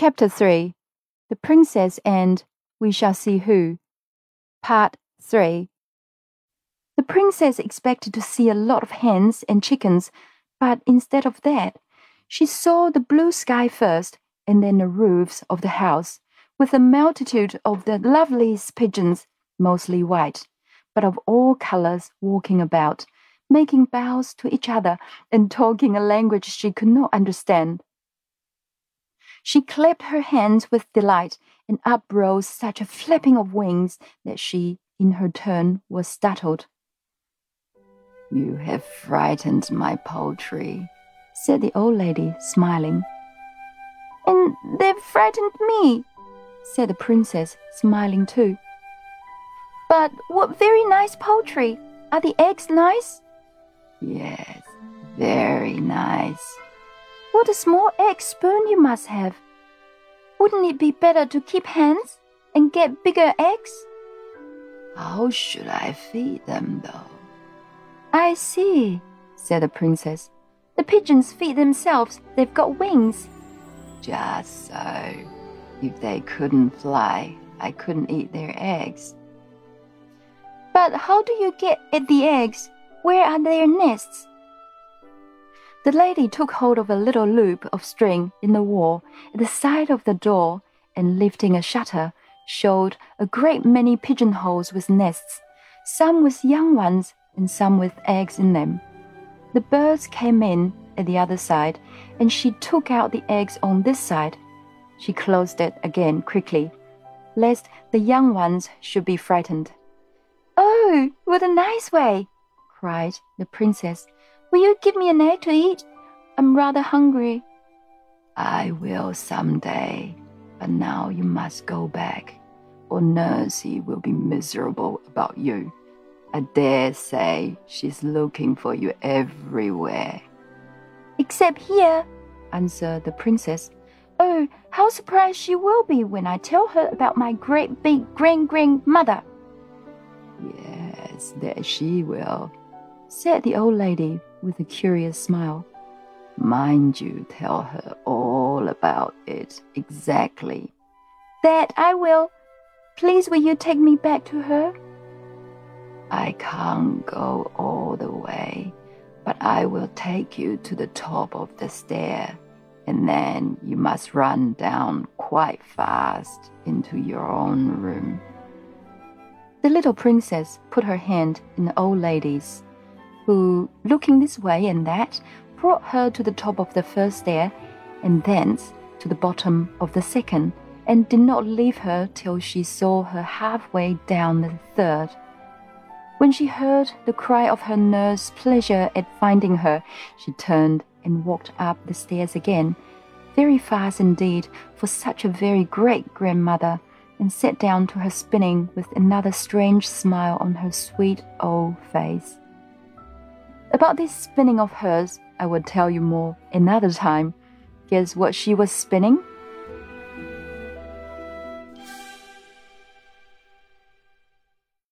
Chapter 3 The Princess and We Shall See Who. Part 3 The princess expected to see a lot of hens and chickens, but instead of that, she saw the blue sky first and then the roofs of the house, with a multitude of the loveliest pigeons, mostly white, but of all colors, walking about, making bows to each other and talking a language she could not understand. She clapped her hands with delight, and up rose such a flapping of wings that she, in her turn, was startled. You have frightened my poultry, said the old lady, smiling. And they've frightened me, said the princess, smiling too. But what very nice poultry! Are the eggs nice? Yes, very nice. What a small egg spoon you must have. Wouldn't it be better to keep hens and get bigger eggs? How should I feed them, though? I see, said the princess. The pigeons feed themselves, they've got wings. Just so. If they couldn't fly, I couldn't eat their eggs. But how do you get at the eggs? Where are their nests? The lady took hold of a little loop of string in the wall at the side of the door and lifting a shutter, showed a great many pigeonholes with nests, some with young ones and some with eggs in them. The birds came in at the other side, and she took out the eggs on this side. She closed it again quickly, lest the young ones should be frightened. Oh, what a nice way! cried the princess Will you give me an egg to eat? I'm rather hungry. I will some day, but now you must go back, or Nursey will be miserable about you. I dare say she's looking for you everywhere. Except here, answered the princess. Oh, how surprised she will be when I tell her about my great big grand grandmother. Yes, that she will, said the old lady with a curious smile. Mind you tell her all about it exactly. That I will. Please, will you take me back to her? I can't go all the way, but I will take you to the top of the stair, and then you must run down quite fast into your own room. The little princess put her hand in the old lady's who, looking this way and that, brought her to the top of the first stair, and thence to the bottom of the second, and did not leave her till she saw her halfway down the third. When she heard the cry of her nurse's pleasure at finding her, she turned and walked up the stairs again, very fast indeed for such a very great grandmother, and sat down to her spinning with another strange smile on her sweet old face. About this spinning of hers, I will tell you more another time. Guess what she was spinning?